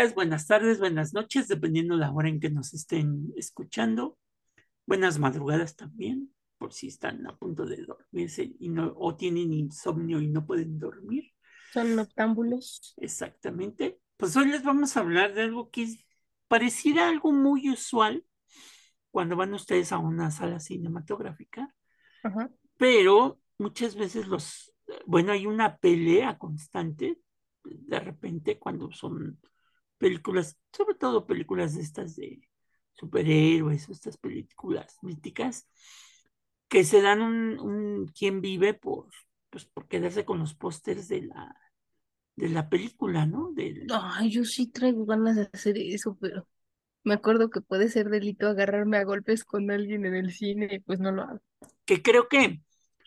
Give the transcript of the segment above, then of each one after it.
días, buenas tardes, buenas noches, dependiendo la hora en que nos estén escuchando. Buenas madrugadas también, por si están a punto de dormirse y no, o tienen insomnio y no pueden dormir. Son noctámbulos. Exactamente. Pues hoy les vamos a hablar de algo que es pareciera algo muy usual cuando van ustedes a una sala cinematográfica, Ajá. pero muchas veces los, bueno, hay una pelea constante de repente cuando son películas, sobre todo películas de estas de superhéroes o estas películas míticas, que se dan un, un quién vive por, pues, por quedarse con los pósters de la, de la película, ¿no? Del, Ay, yo sí traigo ganas de hacer eso, pero me acuerdo que puede ser delito agarrarme a golpes con alguien en el cine y pues no lo hago. que creo que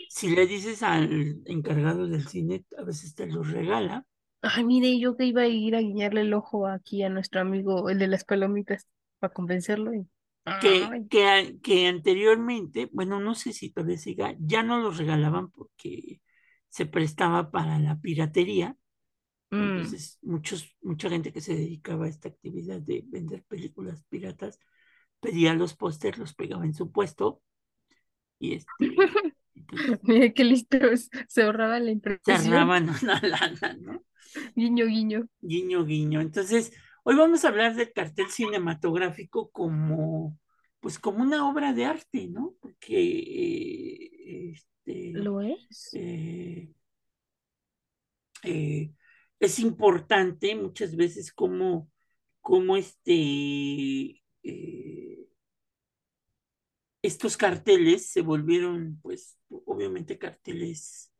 si le dices al encargado del cine, a veces te los regala, Ay, mire, yo que iba a ir a guiñarle el ojo aquí a nuestro amigo, el de las palomitas, para convencerlo y... que, que, anteriormente, bueno, no sé si todavía siga, ya no los regalaban porque se prestaba para la piratería. mm. Entonces, muchos, mucha gente que se dedicaba a esta actividad de vender películas piratas pedía los pósters, los pegaba en su puesto y este, pues Mire qué listo es, se ahorraba la se impresión. ahorraban una lana, ¿no? Guiño, guiño. Guiño, guiño. Entonces, hoy vamos a hablar del cartel cinematográfico como, pues como una obra de arte, ¿no? Porque eh, este, ¿Lo es? eh, eh, es importante muchas veces como, como este, estos carteles se volvieron, pues, obviamente carteles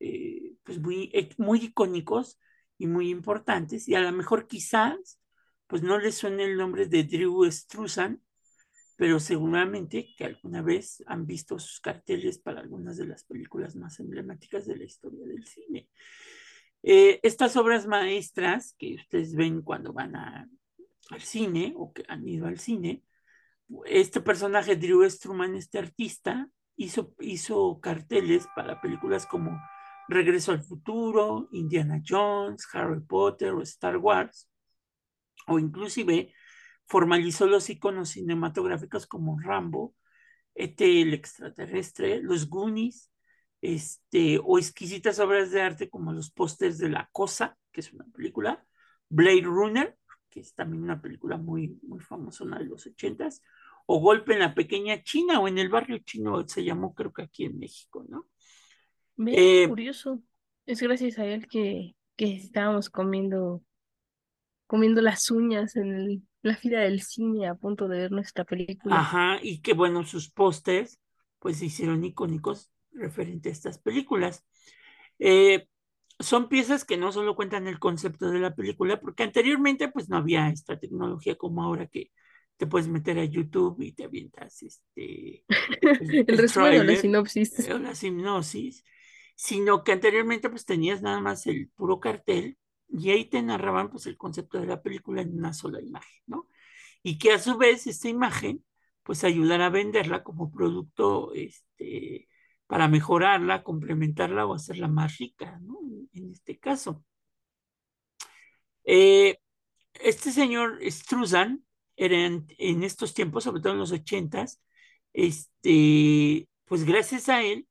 eh, pues muy, muy icónicos y muy importantes, y a lo mejor quizás, pues no les suene el nombre de Drew Struzan, pero seguramente que alguna vez han visto sus carteles para algunas de las películas más emblemáticas de la historia del cine. Eh, estas obras maestras que ustedes ven cuando van al cine o que han ido al cine, este personaje, Drew Struzan, este artista, hizo, hizo carteles para películas como Regreso al Futuro, Indiana Jones, Harry Potter o Star Wars, o inclusive formalizó los iconos cinematográficos como Rambo, ET el extraterrestre, los Goonies, este, o exquisitas obras de arte como los pósters de La Cosa, que es una película, Blade Runner, que es también una película muy, muy famosa de los ochentas, o Golpe en la Pequeña China o en el barrio chino se llamó creo que aquí en México, ¿no? Ve, Eh, curioso. Es gracias a él que, que estábamos comiendo, comiendo las uñas en el- la fila del cine a punto de ver nuestra película. ajá, y que bueno, sus pósters pues se hicieron icónicos referente a estas películas. Eh, son piezas que no solo cuentan el concepto de la película, porque anteriormente pues no había esta tecnología como ahora que te puedes meter a YouTube y te avientas este, el, El el resumen o la tráiler sinopsis. eh, o la hipnosis, sino que anteriormente pues tenías nada más el puro cartel y ahí te narraban pues el concepto de la película en una sola imagen, ¿no? Y que a su vez esta imagen pues ayudara a venderla como producto este, para mejorarla, complementarla o hacerla más rica, ¿no? En este caso. Eh, este señor Struzan era en, en, estos tiempos, sobre todo en los ochentas, este, pues gracias a él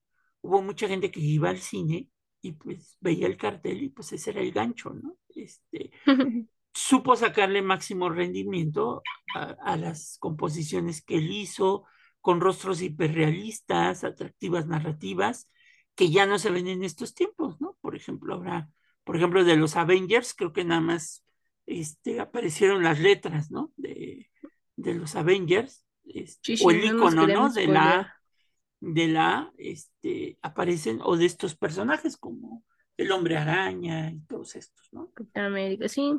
hubo mucha gente que iba al cine y pues veía el cartel y pues ese era el gancho, ¿no? Este, supo sacarle máximo rendimiento a, a las composiciones que él hizo, con rostros hiperrealistas, atractivas narrativas, que ya no se ven en estos tiempos, ¿no? Por ejemplo, ahora, por ejemplo, de los Avengers, creo que nada más este, aparecieron las letras, ¿no? De, de los Avengers, este, Sí, o el no icono, ¿no? De la, de la, este, aparecen, o de estos personajes como el hombre araña y todos estos, ¿no? América, sí,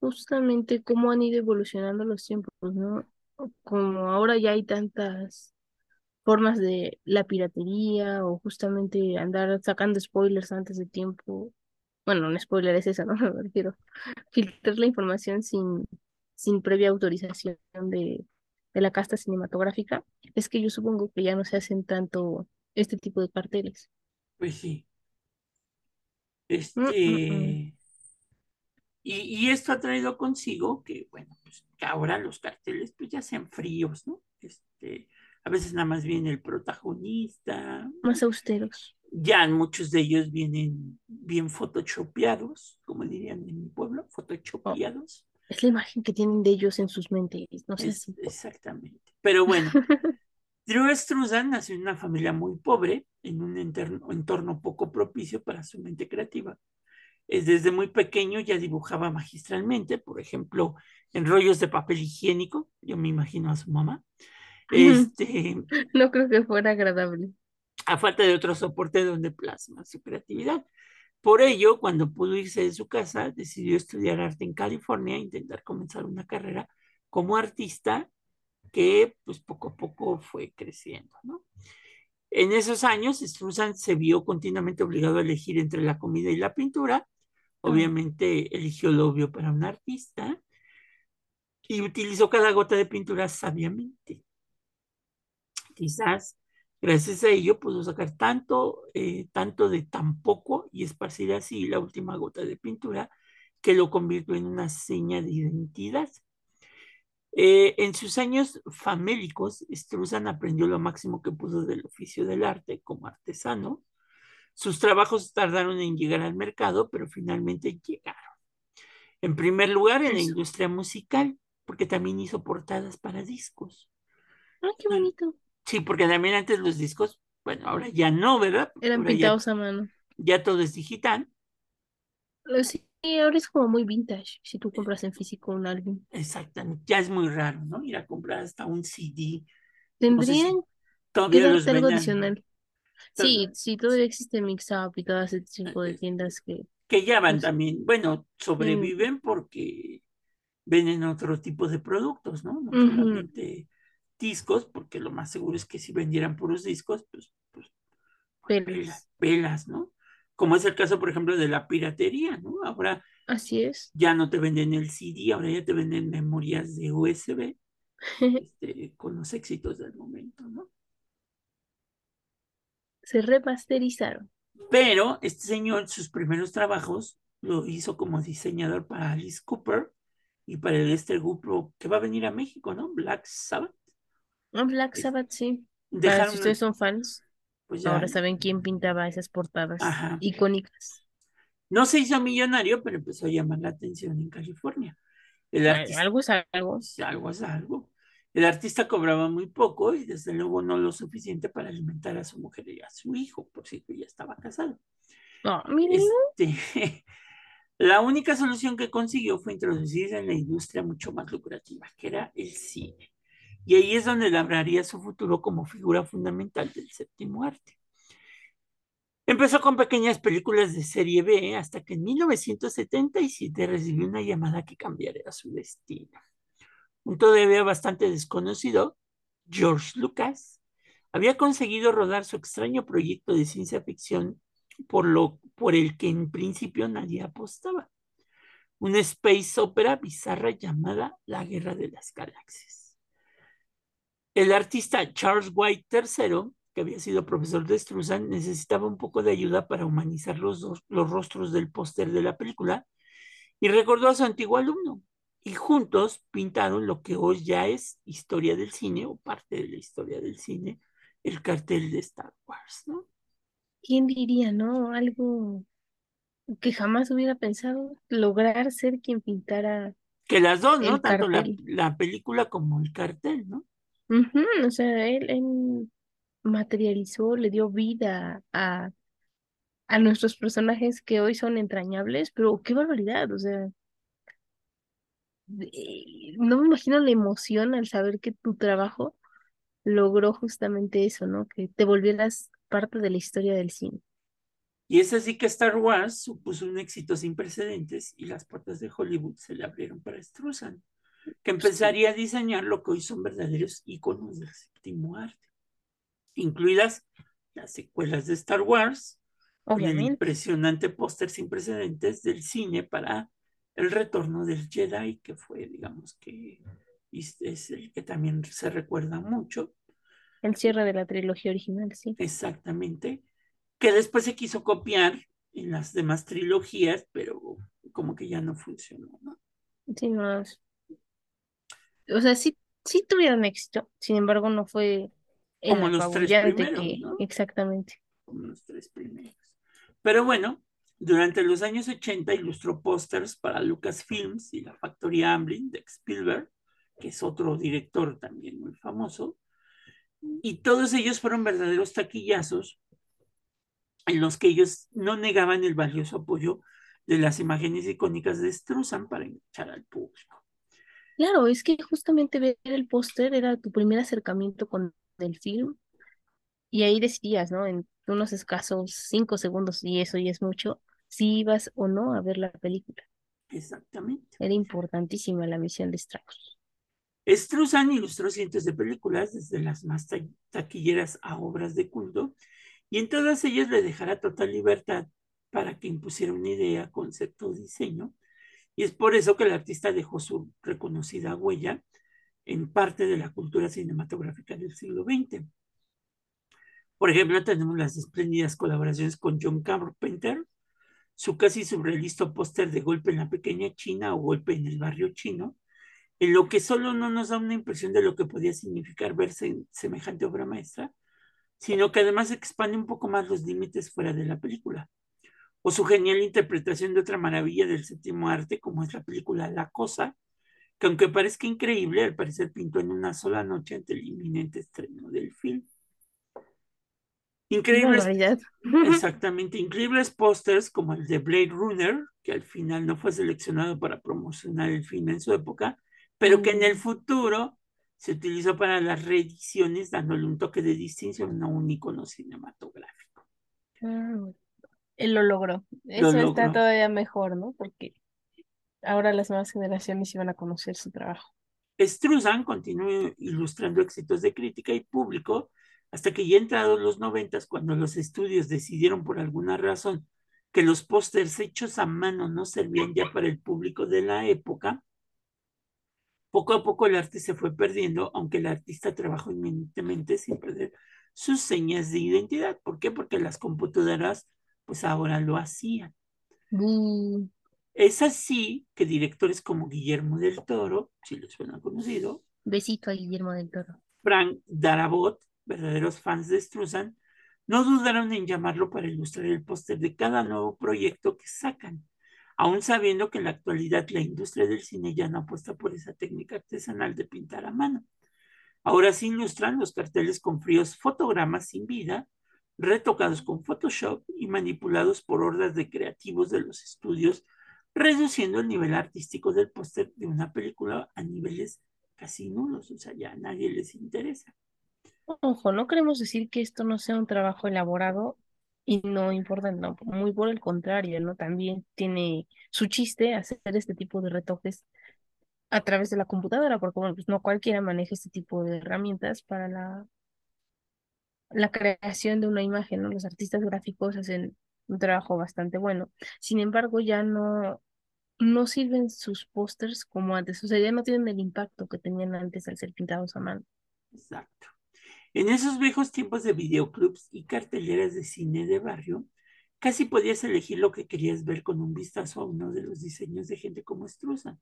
justamente cómo han ido evolucionando los tiempos, ¿no? Como ahora ya hay tantas formas de la piratería o justamente andar sacando spoilers antes de tiempo. Bueno, un spoiler es eso, ¿no? Me refiero. Filtrar la información sin, sin previa autorización de, de la casta cinematográfica. Es que yo supongo que ya no se hacen tanto este tipo de carteles. Pues sí. Mm, mm, mm. Este, Y, y esto ha traído consigo que, bueno, pues que ahora los carteles pues ya sean fríos, ¿no? Este, a veces nada más viene el protagonista. Más austeros. Ya muchos de ellos vienen bien photoshopeados, como dirían en mi pueblo, photoshopeados. Oh, es la imagen que tienen de ellos en sus mentes, no sé es, Exactamente. Pero bueno, Drew Struzan nació en una familia muy pobre, en un entorno, entorno poco propicio para su mente creativa. Desde muy pequeño ya dibujaba magistralmente, por ejemplo, en rollos de papel higiénico, yo me imagino a su mamá. Este, no creo que fuera agradable. A falta de otro soporte donde plasma su creatividad. Por ello, cuando pudo irse de su casa, decidió estudiar arte en California e intentar comenzar una carrera como artista que pues poco a poco fue creciendo, ¿no? En esos años, Struzan se vio continuamente obligado a elegir entre la comida y la pintura. Obviamente eligió lo obvio para un artista y utilizó cada gota de pintura sabiamente. Quizás gracias a ello pudo sacar tanto, eh, tanto de tan poco y esparcir así la última gota de pintura que lo convirtió en una seña de identidad. Eh, en sus años famélicos, Struzan aprendió lo máximo que pudo del oficio del arte como artesano. Sus trabajos tardaron en llegar al mercado, pero finalmente llegaron. En primer lugar, en la industria musical, porque también hizo portadas para discos. ¡Ah, qué bonito! Sí, porque también antes los discos, bueno, ahora ya no, ¿verdad? Eran pintados a mano. Ya todo es digital. Sí, ahora es como muy vintage si tú compras en físico un álbum. Exactamente, ya es muy raro, ¿no? Ir a comprar hasta un CD. Tendrían que darte algo adicional. Sí, sí, todavía existe Mixup y todo ese tipo de tiendas que... Que ya van también, bueno, sobreviven porque venden otro tipo de productos, ¿no? No solamente discos, porque lo más seguro es que si vendieran puros discos, pues, pues pelas. pelas, ¿no? como es el caso, por ejemplo, de la piratería, ¿no? Ahora Así es. ya no te venden el CD, ahora ya te venden memorias de USB este, con los éxitos del momento, ¿no? Se remasterizaron. Pero este señor, sus primeros trabajos, lo hizo como diseñador para Alice Cooper y para el este grupo que va a venir a México, ¿no? Black Sabbath. Black Sabbath, sí. Dejaron... si ustedes son fans. Pues Ahora saben quién pintaba esas portadas icónicas. No se hizo millonario, pero empezó a llamar la atención en California. El artista, algo es algo. Algo es algo. El artista cobraba muy poco y desde luego no lo suficiente para alimentar a su mujer y a su hijo, por si ya estaba casado. No, este, la única solución que consiguió fue introducirse en la industria mucho más lucrativa, que era el cine y ahí es donde labraría su futuro como figura fundamental del séptimo arte. Empezó con pequeñas películas de serie B hasta que en 1977 recibió una llamada que cambiaría su destino. Un todavía bastante desconocido, George Lucas, había conseguido rodar su extraño proyecto de ciencia ficción por, lo, por el que en principio nadie apostaba. Una space opera bizarra llamada La Guerra de las Galaxias. El artista Charles White III, que había sido profesor de Struzan, necesitaba un poco de ayuda para humanizar los, los rostros del póster de la película y recordó a su antiguo alumno. Y juntos pintaron lo que hoy ya es historia del cine o parte de la historia del cine, el cartel de Star Wars, ¿no? ¿Quién diría, no? Algo que jamás hubiera pensado lograr ser quien pintara. Que las dos, ¿no? Tanto la, la, película como el cartel, ¿no? O sea, él, materializó, le dio vida a, a nuestros personajes que hoy son entrañables, pero qué barbaridad, o sea, no me imagino la emoción al saber que tu trabajo logró justamente eso, ¿no? Que te volvieras parte de la historia del cine. Y es así que Star Wars supuso un éxito sin precedentes y las puertas de Hollywood se le abrieron para Struzan que empezaría a diseñar lo que hoy son verdaderos iconos del séptimo arte, incluidas las secuelas de Star Wars, el impresionante póster sin precedentes del cine para el retorno del Jedi, que fue, digamos que es el que también se recuerda mucho. El cierre de la trilogía original, sí. Exactamente. Que después se quiso copiar en las demás trilogías, pero como que ya no funcionó, ¿no? Sí, no. O sea, sí, sí tuvieron éxito, sin embargo, no fue como los tres primeros, ¿no? Exactamente. Como los tres primeros. Pero bueno, durante los años 80 ilustró pósters para Lucasfilms y la factoría Amblin de Spielberg, que es otro director también muy famoso. Y todos ellos fueron verdaderos taquillazos en los que ellos no negaban el valioso apoyo de las imágenes icónicas de Struzan para enganchar al público. Claro, es que justamente ver el póster era tu primer acercamiento con el film y ahí decidías, ¿no? En unos escasos cinco segundos, y eso ya es mucho, si ibas o no a ver la película. Exactamente. Era importantísima la misión de Strauss. Struzan ilustró cientos de películas, desde las más taquilleras a obras de culto, y en todas ellas le dejará total libertad para que impusiera una idea, concepto o diseño, y es por eso que el artista dejó su reconocida huella en parte de la cultura cinematográfica del siglo XX. Por ejemplo, tenemos las espléndidas colaboraciones con John Carpenter, su casi surrealista póster de Golpe en la Pequeña China o Golpe en el Barrio Chino, en lo que solo no nos da una impresión de lo que podía significar verse en semejante obra maestra, sino que además expande un poco más los límites fuera de la película. O su genial interpretación de otra maravilla del séptimo arte, como es la película La Cosa, que aunque parezca increíble, al parecer pintó en una sola noche ante el inminente estreno del film. Increíbles, exactamente, increíbles pósters como el de Blade Runner, que al final no fue seleccionado para promocionar el film en su época, pero que en el mm. futuro se utilizó para las reediciones, dándole un toque de distinción a un icono cinematográfico. Ah, él lo logró. Eso está todavía mejor, ¿no? Porque ahora las nuevas generaciones iban a conocer su trabajo. Struzan continuó ilustrando éxitos de crítica y público hasta que ya entrados los noventas, cuando los estudios decidieron por alguna razón que los pósters hechos a mano no servían ya para el público de la época, poco a poco el arte se fue perdiendo, aunque el artista trabajó inmediatamente sin perder sus señas de identidad. ¿Por qué? Porque las computadoras pues ahora lo hacían. Mm. Es así que directores como Guillermo del Toro, si les suena conocido. Besito a Guillermo del Toro. Frank Darabont, verdaderos fans de Struzan, no dudaron en llamarlo para ilustrar el póster de cada nuevo proyecto que sacan, aún sabiendo que en la actualidad la industria del cine ya no apuesta por esa técnica artesanal de pintar a mano. Ahora se ilustran los carteles con fríos fotogramas sin vida, retocados con Photoshop y manipulados por hordas de creativos de los estudios reduciendo el nivel artístico del póster de una película a niveles casi nulos, o sea, ya a nadie les interesa. Ojo, no queremos decir que esto no sea un trabajo elaborado y no importante, no, muy por el contrario, ¿no? También tiene su chiste hacer este tipo de retoques a través de la computadora, porque pues no cualquiera maneja este tipo de herramientas para la, la creación de una imagen, ¿no? Los artistas gráficos hacen un trabajo bastante bueno. Sin embargo, ya no, no sirven sus pósters como antes, o sea, ya no tienen el impacto que tenían antes al ser pintados a mano. Exacto. En esos viejos tiempos de videoclubs y carteleras de cine de barrio, casi podías elegir lo que querías ver con un vistazo a uno de los diseños de gente como Struzan,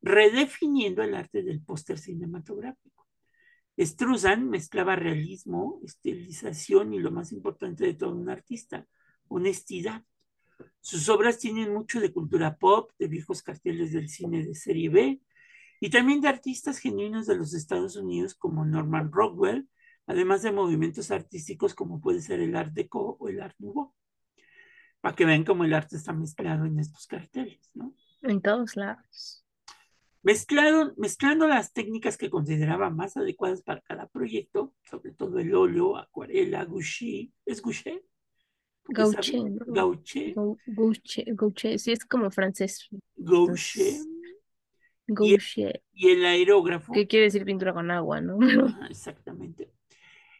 redefiniendo el arte del póster cinematográfico. Struzan mezclaba realismo, estilización y lo más importante de todo un artista, honestidad. Sus obras tienen mucho de cultura pop, de viejos carteles del cine de serie B y también de artistas genuinos de los Estados Unidos como Norman Rockwell, además de movimientos artísticos como puede ser el Art Deco o el Art Nouveau. Para que vean cómo el arte está mezclado en estos carteles, ¿no? En todos lados. Mezclado, mezclando las técnicas que consideraba más adecuadas para cada proyecto, sobre todo el óleo, acuarela, gouache, ¿es gouache? Gauche. Gauche. Gauche, Gauche, sí es como francés. Gauche. Y, el aerógrafo. ¿Qué quiere decir pintura con agua, no? exactamente.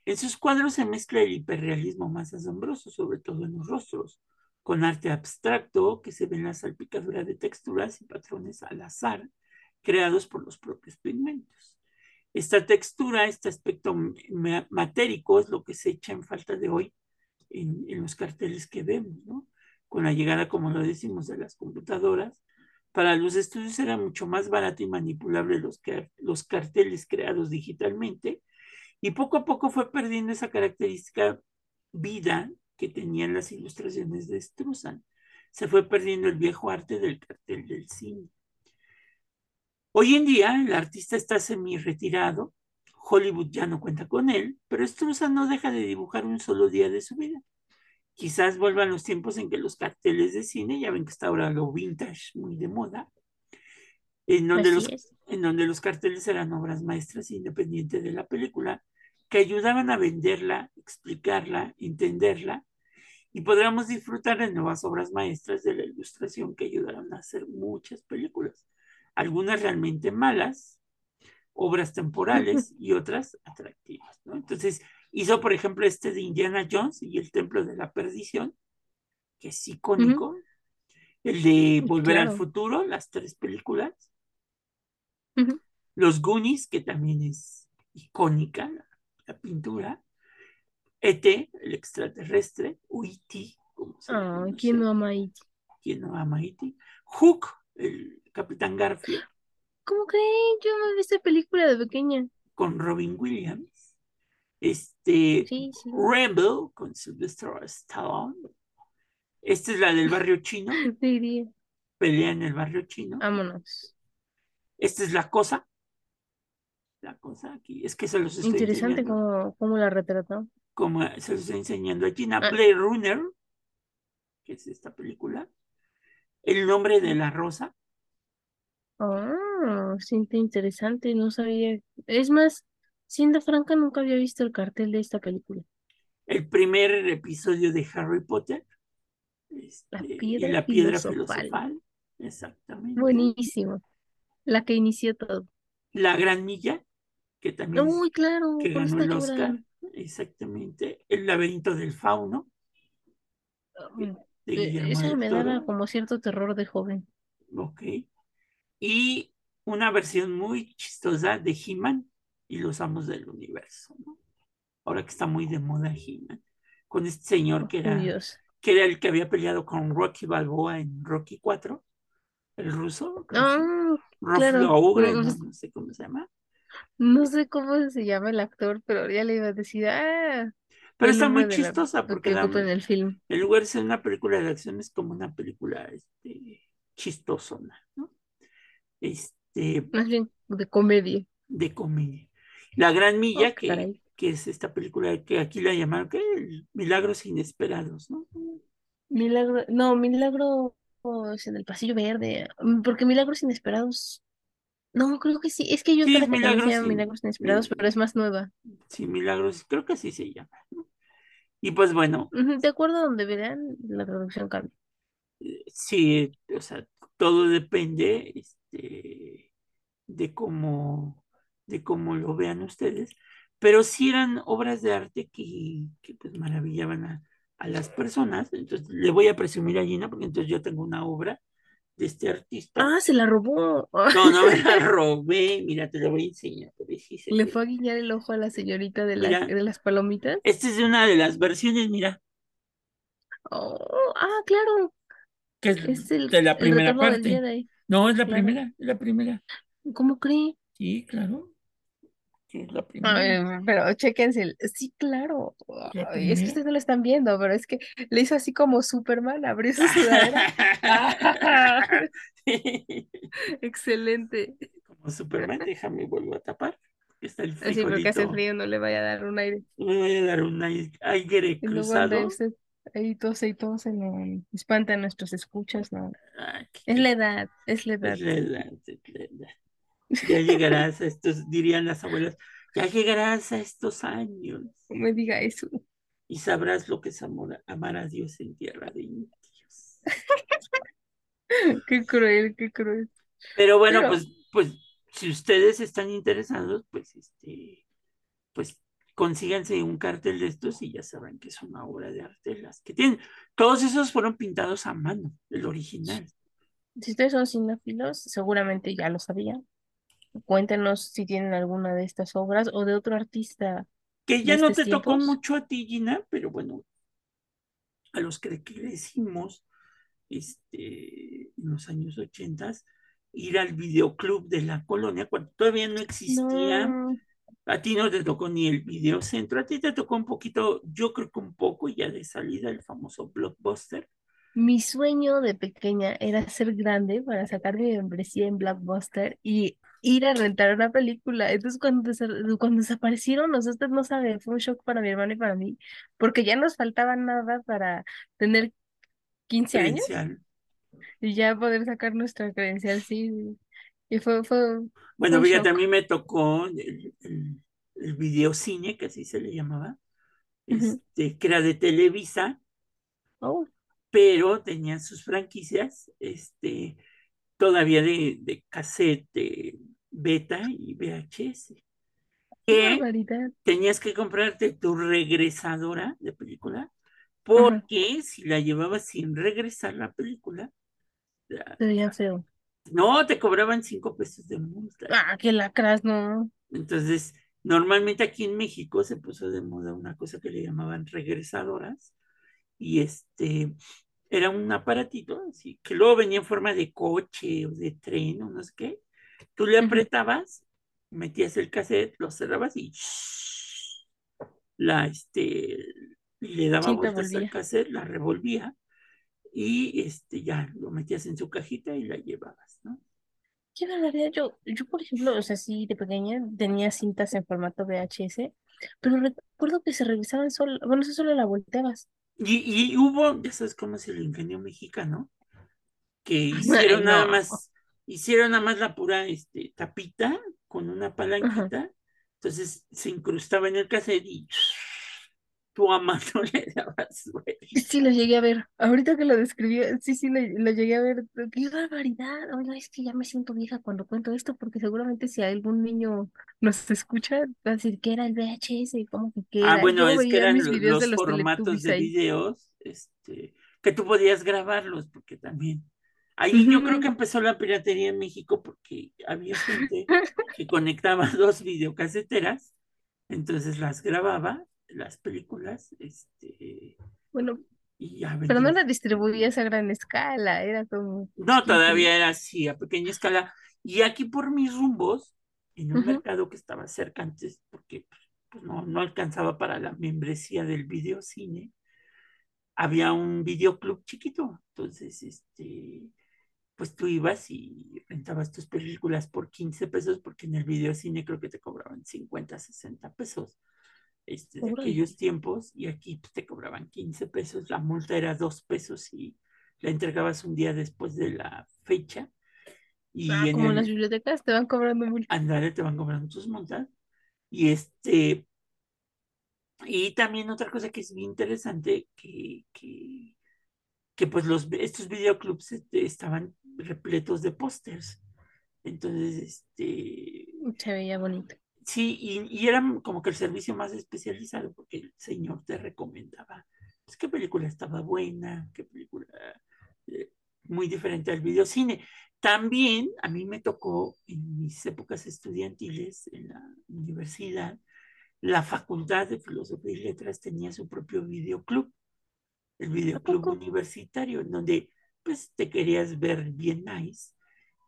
En sus cuadros se mezcla el hiperrealismo más asombroso, sobre todo en los rostros, con arte abstracto que se ve en la salpicadura de texturas y patrones al azar creados por los propios pigmentos. Esta textura, este aspecto matérico es lo que se echa en falta de hoy en, los carteles que vemos, ¿no? con la llegada, como lo decimos, de las computadoras, para los estudios era mucho más barato y manipulable los, los carteles creados digitalmente y poco a poco fue perdiendo esa característica vida que tenían las ilustraciones de Struzan. Se fue perdiendo el viejo arte del cartel del cine. Hoy en día el artista está semi-retirado, Hollywood ya no cuenta con él, pero Struzan no deja de dibujar un solo día de su vida. Quizás vuelvan los tiempos en que los carteles de cine, ya ven que está ahora lo vintage muy de moda, en donde, los, en donde los carteles eran obras maestras independientes de la película, que ayudaban a venderla, explicarla, entenderla, y podríamos disfrutar de nuevas obras maestras de la ilustración que ayudaron a hacer muchas películas, algunas realmente malas, obras temporales y otras atractivas. ¿no? Entonces, Hizo, por ejemplo, este de Indiana Jones y el Templo de la Perdición, que es icónico. El de Volver al Futuro, las tres películas. Los Goonies, que también es icónica la, pintura. ET, el extraterrestre, o E.T., como se llama. ¿Quién no ama E.T.? ¿Quién no ama E.T.? Hook, el Capitán Garfield. ¿Cómo creen? Yo me vi esta película de pequeña. Con Robin Williams. Este, Rebel con Sylvester Stallone. Esta es la del barrio chino. Pelea en el barrio chino. Vámonos. Esta es la cosa. La cosa aquí. Es que se los estoy Interesante cómo, cómo, la retrató. Como se los estoy enseñando aquí. En ah. Runner, que es esta película. El nombre de la rosa. Oh, siente interesante, no sabía. Es más, Siendo franca, nunca había visto el cartel de esta película. El primer episodio de Harry Potter. la este, piedra, la piedra filosofal. Exactamente. Buenísimo. La que inició todo. La Gran Milla, que también Muy claro, que ganó el Oscar. Exactamente. El laberinto del fauno. Oh, e, esa me daba como cierto terror de joven. Ok. Y una versión muy chistosa de He-Man, y los amos del universo, ¿no? Ahora que está muy de moda he con este señor que era, que era el que había peleado con Rocky Balboa en Rocky 4, el ruso. Ah, claro. no, sé cómo se llama. No sé cómo se llama el actor, pero ya le iba a decir, ah. Pero está muy chistosa porque la, en el film. En lugar de ser una película de acción es como una película este, chistosona, ¿no? Este, Más bien de comedia. De comedia. La Gran Milla, que, que, es esta película que aquí la llamaron, ¿qué? Milagros Inesperados, ¿no? Milagro, no, Milagro es en el Pasillo Verde, mm, porque Milagros Inesperados, no, creo que sí, es que yo sí, es milagros, Milagros Inesperados, pero es más nueva. Sí, Milagros, creo que así se llama, Y pues bueno. De acuerdo a donde verán, la traducción cambia. Eh, sí, o sea, todo depende este, de cómo de cómo lo vean ustedes, pero sí eran obras de arte que, que pues maravillaban a, a, las personas. Entonces le voy a presumir a Gina, porque entonces yo tengo una obra de este artista. Ah, se la robó. No, no me la robé, mira, te la voy a enseñar. le fue a guiñar el ojo a la señorita de, la, de las palomitas. Esta es de una de las versiones, mira. Oh, ah, claro. Que es, el, de la primera parte. No, es la primera, es la primera. ¿Cómo cree? Sí, claro la primera. pero chéquense, sí, claro. es que ustedes no lo están viendo, pero es que le hizo así como Superman, abrió su sudadera. Excelente. Como Superman, déjame vuelvo a tapar. Está el Sí, porque hace frío, no le vaya a dar un aire. No le vaya a dar un aire, cruzado. Ahí tose y tose, no espanta a nuestros escuchas, no. es la edad, es la edad. Es la edad, es la edad. Ya llegarás a estos, dirían las abuelas, ya llegarás a estos años. No me diga eso. Y sabrás lo que es amor, amar a Dios en tierra de indios. qué cruel, qué cruel. Pero bueno, pues, pues, si ustedes están interesados, pues este, pues consíganse un cartel de estos y ya sabrán que es una obra de arte las que tienen. Todos esos fueron pintados a mano, el original. Si ustedes son cinéfilos, seguramente ya lo sabían. Cuéntenos si tienen alguna de estas obras o de otro artista. Que ya no te tocó mucho a ti, Gina, pero bueno, a los que decimos, este, en los años ochentas, ir al videoclub de la colonia, cuando todavía no existía. No. A ti no te tocó ni el videocentro, a ti te tocó un poquito, yo creo que un poco ya de salida, el famoso blockbuster. Mi sueño de pequeña era ser grande para sacar mi membresía en Blockbuster y ir a rentar una película. Entonces, cuando, cuando desaparecieron, nosotros no sabe, fue un shock para mi hermano y para mí, porque ya nos faltaba nada para tener 15 años y ya poder sacar nuestra credencial, sí. Y fue, fue, Bueno, fíjate, a shock. mí me tocó el, el, el videocine, que así se le llamaba, este, que era de Televisa, Oh, pero tenía sus franquicias, este, todavía de, de cassette, de beta y VHS, que tenías que comprarte tu regresadora de película, porque si la llevabas sin regresar la película, la- feo. No, te cobraban cinco pesos de multa. Ah, qué lacras, no. Entonces, normalmente aquí en México se puso de moda una cosa que le llamaban regresadoras y este era un aparatito así que luego venía en forma de coche o de tren o no sé qué. Tú le apretabas, metías el cassette, lo cerrabas y la este le daba vueltas al cassette, la revolvía y este ya lo metías en su cajita y la llevabas, ¿no? Qué barbaridad. Yo, yo, por ejemplo, o sea, sí, de pequeña tenía cintas en formato VHS, pero recuerdo que se revisaban solo, bueno, eso solo la volteabas. Y, y hubo, ya sabes cómo es el ingenio mexicano, que Ay, hicieron nada más, hicieron nada más la pura este, tapita con una Ajá. palanquita, entonces se incrustaba en el cassette y tú a mano le dabas vuelta. Sí, lo llegué a ver. Ahorita que lo describí, sí, sí, lo, lo llegué a ver. ¡Qué barbaridad! Oiga, es que ya me siento vieja cuando cuento esto, porque seguramente si algún niño nos escucha, va a decir que era el VHS, ¿cómo que qué Ah, bueno, Yo es que eran de los los formatos de ahí. videos, este, que tú podías grabarlos, porque también. Ahí yo creo que empezó la piratería en México porque había gente que conectaba dos videocaseteras, entonces las grababa, las películas, este, Bueno, y pero no la distribuías a gran escala, era como No, todavía era así, a pequeña escala. Y aquí por mis rumbos, en un mercado que estaba cerca antes, porque pues, no, no alcanzaba para la membresía del videocine, había un videoclub chiquito. Entonces, este, pues tú ibas y rentabas tus películas por 15 pesos, porque en el videocine creo que te cobraban 50, 60 pesos este, de aquellos tiempos, y aquí pues, te cobraban 15 pesos, la multa era 2 pesos y la entregabas un día después de la fecha, y Ah, en como las bibliotecas te van cobrando multa. andar te van cobrando tus multas, y este, y también otra cosa que es bien interesante, que, que, que pues los, estos videoclubs este, estaban repletos de pósters, entonces, este, Se veía bonito. Sí, y, y era como que el servicio más especializado porque el señor te recomendaba pues, qué película estaba buena, qué película eh, muy diferente al videocine. También a mí me tocó en mis épocas estudiantiles en la universidad, la Facultad de Filosofía y Letras tenía su propio videoclub, el ¿A videoclub universitario, en donde pues te querías ver bien nice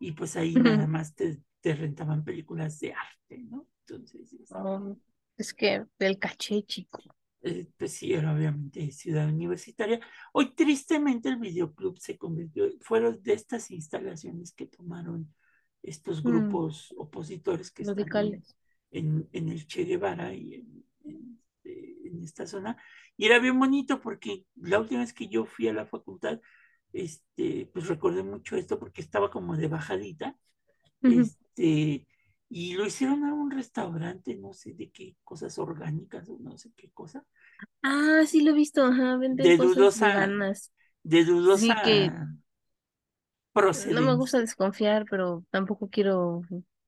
y pues ahí nada más te, te rentaban películas de arte, ¿no? Entonces, este, Oh, es que el caché, chico. eh, pues sí, era obviamente ciudad universitaria. Hoy tristemente el videoclub se convirtió, fueron de estas instalaciones que tomaron estos Mm, grupos opositores que están en, radicales. en, el Che Guevara y en, en, este, en esta zona. Y era bien bonito porque la última vez que yo fui a la facultad, este, pues recordé mucho esto porque estaba como de bajadita, este, y lo hicieron a un restaurante, no sé de qué cosas orgánicas o no sé qué cosa, Ah, sí lo he visto, ajá, venden de cosas dudosa, veganas. de Sí que dudosa no me gusta procedencia. desconfiar, pero tampoco quiero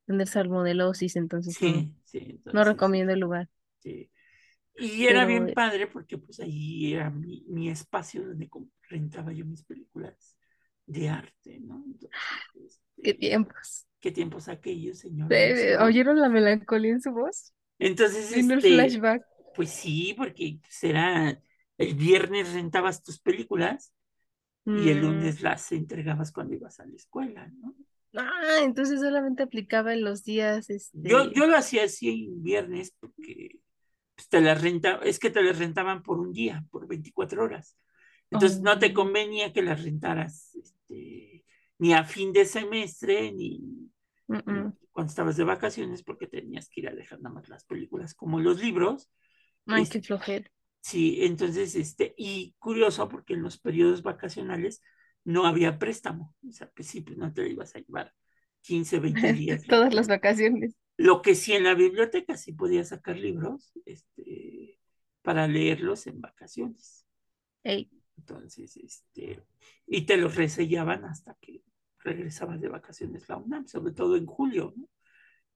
tener salmonelosis, entonces no, Sí, sí, no entonces, recomiendo el lugar. sí. Y era Pero bien padre porque pues ahí era mi, mi espacio donde rentaba yo mis películas de arte, ¿no? Entonces, qué tiempos. qué tiempos aquellos, Lucero. ¿Oyeron la melancolía en su voz? Entonces, el este, flashback. pues sí, porque será el viernes rentabas tus películas y el Mm, lunes las entregabas cuando ibas a la escuela, ¿no? Ah, entonces solamente aplicaba en los días, Yo, este, yo lo hacía así en viernes porque pues, te las renta, es que te las rentaban por un día, por 24 horas. Entonces no te oh, convenía que las rentaras este, ni a fin de semestre ni, cuando estabas de vacaciones porque tenías que ir a dejar nada más las películas como los libros. Ay, Es, qué flojera. sí, entonces, este, y curioso porque en los periodos vacacionales no había préstamo. O sea, pues sí, pues no te ibas a llevar 15 20 días Todas las vacaciones. Lo que sí en la biblioteca sí podías sacar libros este, para leerlos en vacaciones. Ey, Entonces, este, y te los resellaban hasta que regresabas de vacaciones la UNAM, sobre todo en julio, ¿no?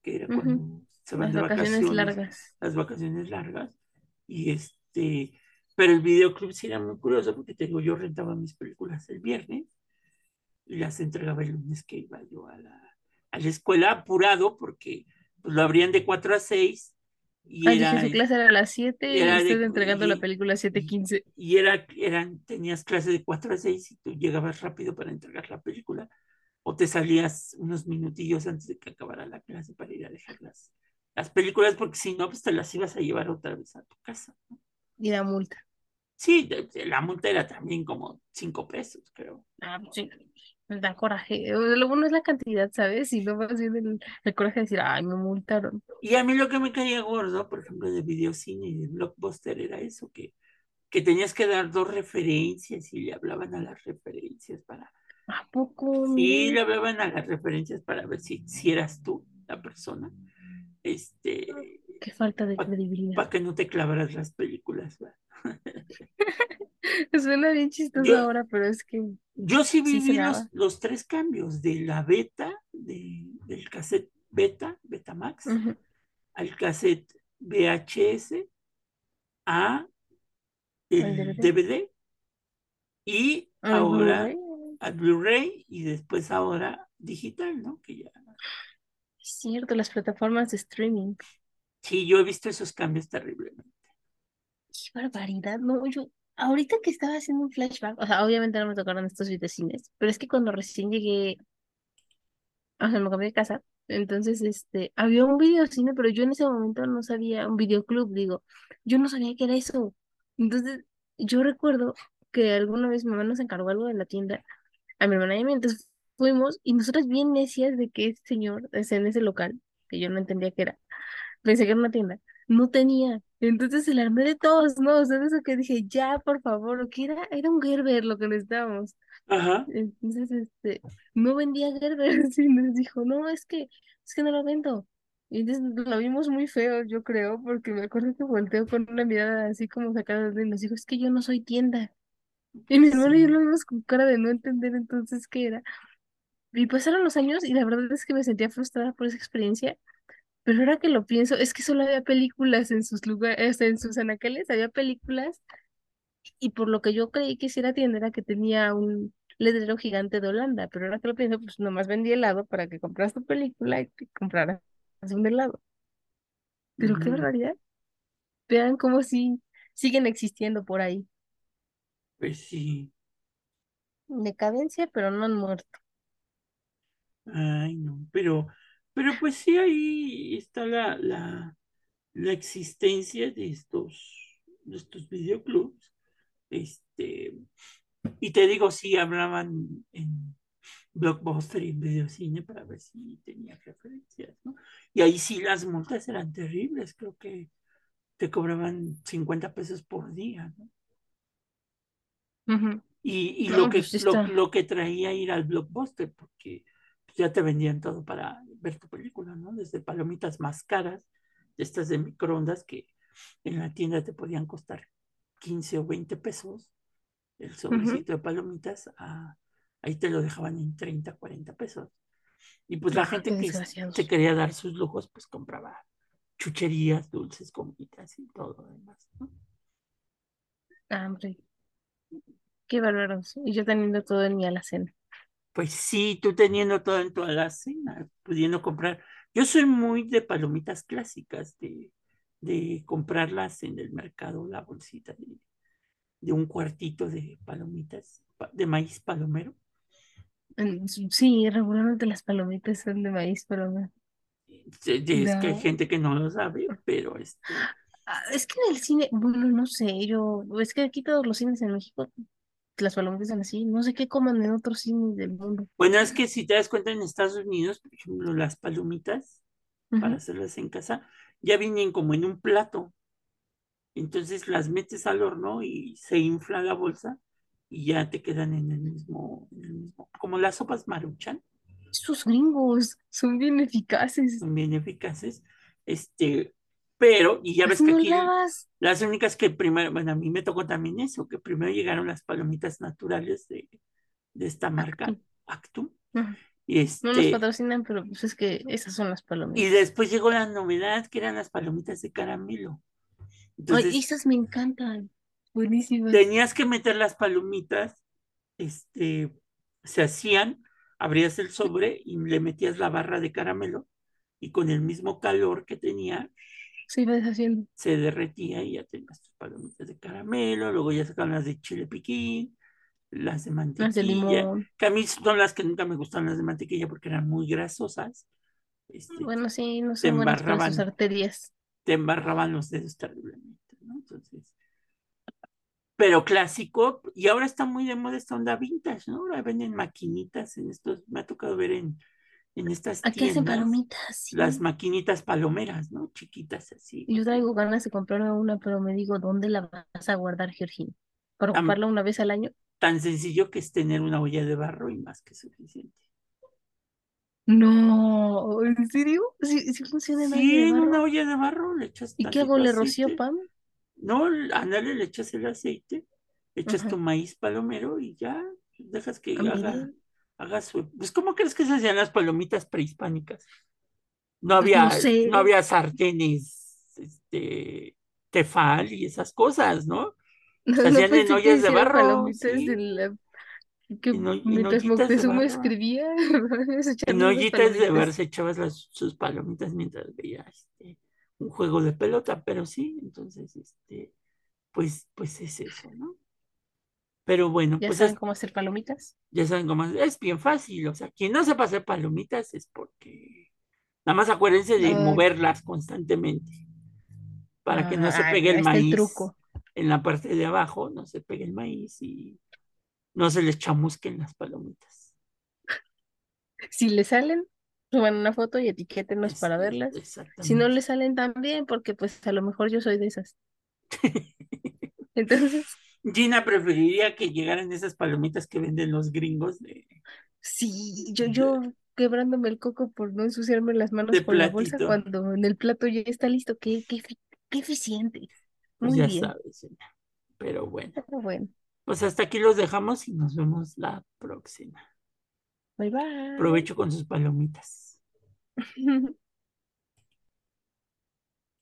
que era cuando se van Las de vacaciones vacaciones, largas. las vacaciones largas. Y este, pero el videoclub sí era muy curioso porque te digo, yo rentaba mis películas el viernes y las entregaba el lunes que iba yo a la, a la escuela apurado porque pues, lo abrían de 4 a 6 y Ay, dije, era, su clase era a las 7 y de, entregando la y, película a siete y, quince. y era, eran, tenías clase de 4 a 6 y tú llegabas rápido para entregar la película o te salías unos minutillos antes de que acabara la clase para ir a dejar las, las películas porque si no, pues te las ibas a llevar otra vez a tu casa. ¿no? Y la multa. Sí, de, de la multa era también como 5 pesos, creo. Ah, pues sí, me da coraje. Lo bueno es la cantidad, ¿sabes? Y no más bien el, el coraje de decir, ay, me multaron. Y a mí lo que me caía gordo, por ejemplo, de videocine y de blockbuster era eso, que, que tenías que dar dos referencias y le hablaban a las referencias para, ¿A poco? sí, le hablaban a las referencias para ver si, si eras tú la persona, este, Qué falta de para credibilidad. pa que no te clavaras las películas. Suena bien chistoso Yo, ahora, pero es que yo sí viví los, los tres cambios, de la beta, de, del cassette beta, Betamax, Ujú. al cassette VHS, a El el DVD. DVD y ahora. Al Blu-ray y después ahora digital, ¿no? Que ya, Es cierto, las plataformas de streaming. sí, yo he visto esos cambios terriblemente. Qué barbaridad, no, yo, ahorita que estaba haciendo un flashback, o sea, obviamente no me tocaron estos videocines, pero es que cuando recién llegué, o sea, me cambié de casa, entonces, este, había un videocine, pero yo en ese momento no sabía, un videoclub, digo, yo no sabía qué era eso. Entonces, yo recuerdo que alguna vez mi mamá nos encargó algo de la tienda, a mi hermana y a mí, entonces fuimos, y nosotras bien necias de que ese señor, en ese local, que yo no entendía qué era, pensé que era una tienda, no tenía. Entonces se la armé de todos, ¿no? O sea, eso que dije, ya, por favor, que era, era un Gerber lo que necesitábamos. Ajá, Entonces, este, no vendía Gerber, y nos dijo, no, es que, es que no lo vendo. Y entonces lo vimos muy feo, yo creo, porque me acuerdo que volteó con una mirada así como sacada de y nos dijo, es que yo no soy tienda. Y mi pues hermano y yo sí. lo vimos con cara de no entender entonces qué era. Y pasaron los años y la verdad es que me sentía frustrada por esa experiencia pero ahora que lo pienso, es que solo había películas en sus lugares, en sus anaqueles, había películas, y por lo que yo creí que si era tienda era que tenía un letrero gigante de Holanda, pero ahora que lo pienso, pues nomás vendí helado para que compras tu película y que compraras un helado. Pero qué barbaridad. Vean cómo sí siguen existiendo por ahí. Pues sí. Decadencia, pero no han muerto. Ay, no. Pero, pero pues sí, ahí está la, la, la existencia de estos, de estos videoclubs. Este, y te digo, sí hablaban en Blockbuster y en Videocine para ver si tenía referencias, ¿no? Y ahí sí las multas eran terribles, creo que te cobraban 50 pesos por día, ¿no? Y, y lo No, pues que, sí lo, lo que traía ir al Blockbuster, porque ya te vendían todo para ver tu película, ¿no? Desde palomitas más caras, de estas de microondas que en la tienda te podían costar 15 o 20 pesos, el sobrecito de palomitas, a, ahí te lo dejaban en 30, 40 pesos. Y pues la Ah, gente que se quería dar sus lujos, pues compraba chucherías, dulces, gomitas y todo lo demás, ¿no? Ah, qué bárbaros. Y yo teniendo todo en mi alacena. Pues sí, tú teniendo todo en tu alacena, pudiendo comprar. Yo soy muy de palomitas clásicas, de, de comprarlas en el mercado, la bolsita de, de un cuartito de palomitas, pa- de maíz palomero. Sí, regularmente las palomitas son de maíz, no. Se- de- Es que hay gente que no lo sabe, pero este, Ah, Es que en el cine, bueno, no sé, yo, es que aquí todos los cines en México, las palomitas son así, no sé qué coman en otros cines del mundo. bueno, es que si te das cuenta en Estados Unidos, por ejemplo, las palomitas para hacerlas en casa ya vienen como en un plato. Entonces las metes al horno y se infla la bolsa y ya te quedan en el mismo, en el mismo, como las sopas Maruchan, Esos gringos son bien eficaces. son bien eficaces. Este, pero, y ya ves que aquí las únicas que primero, bueno, a mí me tocó también eso, que primero llegaron las palomitas naturales de, de esta marca, Actum. Y No nos este, patrocinan, pero pues es que esas son las y palomitas. después llegó la novedad que eran las palomitas de caramelo. Ay, esas me encantan. Buenísimas. tenías que meter las palomitas, este, se hacían, abrías el sobre y le metías la barra de caramelo y con el mismo calor que tenía Se iba deshaciendo. se derretía y ya tenías tus palomitas de caramelo, luego ya sacaban las de chile piquín, las de Las de mantequilla, limón. que a mí son las que nunca me gustaron las de mantequilla porque eran muy grasosas, este, Bueno, sí, no son buenas para sus arterias. te embarraban los dedos terriblemente, ¿no? Entonces, pero clásico, y ahora está muy de moda esta onda vintage, ¿no? Ahora venden maquinitas en estos, me ha tocado ver en, en estas Aquí hacen tiendas, palomitas, sí. las maquinitas palomeras, ¿no? Chiquitas así. Yo traigo ganas de comprarme una, pero me digo, ¿dónde la vas a guardar, Georgina? ¿Para Tan, ocuparla una vez al año? tan sencillo que es tener una olla de barro y más que suficiente. No, ¿en serio? ¿Sí, sí funciona en Sí, en una olla de barro le echas ¿Y qué hago? ¿Le rocío pan? No, ándale, le echas el aceite, echas Ajá. tu maíz palomero y ya dejas que Ah, haga. Haga su. Pues, ¿cómo crees que se hacían las palomitas prehispánicas? No Pues no había, sé. no había sartenes, este, tefal y esas cosas, ¿no? Se no hacían en pensé que ollas de barro, palomitas sí, en la... que en, en mientras Moctezuma escribía, En ollitas de barro se echabas las, sus palomitas mientras veía este, un juego de pelota, pero sí, entonces, este, pues, pues es eso, ¿no? Pero bueno, ¿Ya pues saben es, cómo hacer palomitas? ya saben cómo es, es bien fácil, o sea, quien no sepa hacer palomitas es porque nada más acuérdense de Ay, moverlas constantemente para que no se pegue el está el maíz truco. en la parte de abajo, no se pegue el maíz y no se les chamusquen las palomitas. Si le salen, suban una foto y etiquétenos Es- para verlas. Si no le salen tan bien, porque pues a lo mejor yo soy de esas. Entonces, Gina preferiría que llegaran esas palomitas que venden los gringos de, sí, yo, yo quebrándome el coco por no ensuciarme las manos de con la bolsa cuando en el plato ya está listo. Qué, qué, qué eficiente. Pues Muy ya bien. sabes. Pero bueno, Pero bueno, pues hasta aquí los dejamos y nos vemos la próxima. bye bye. Provecho con sus palomitas.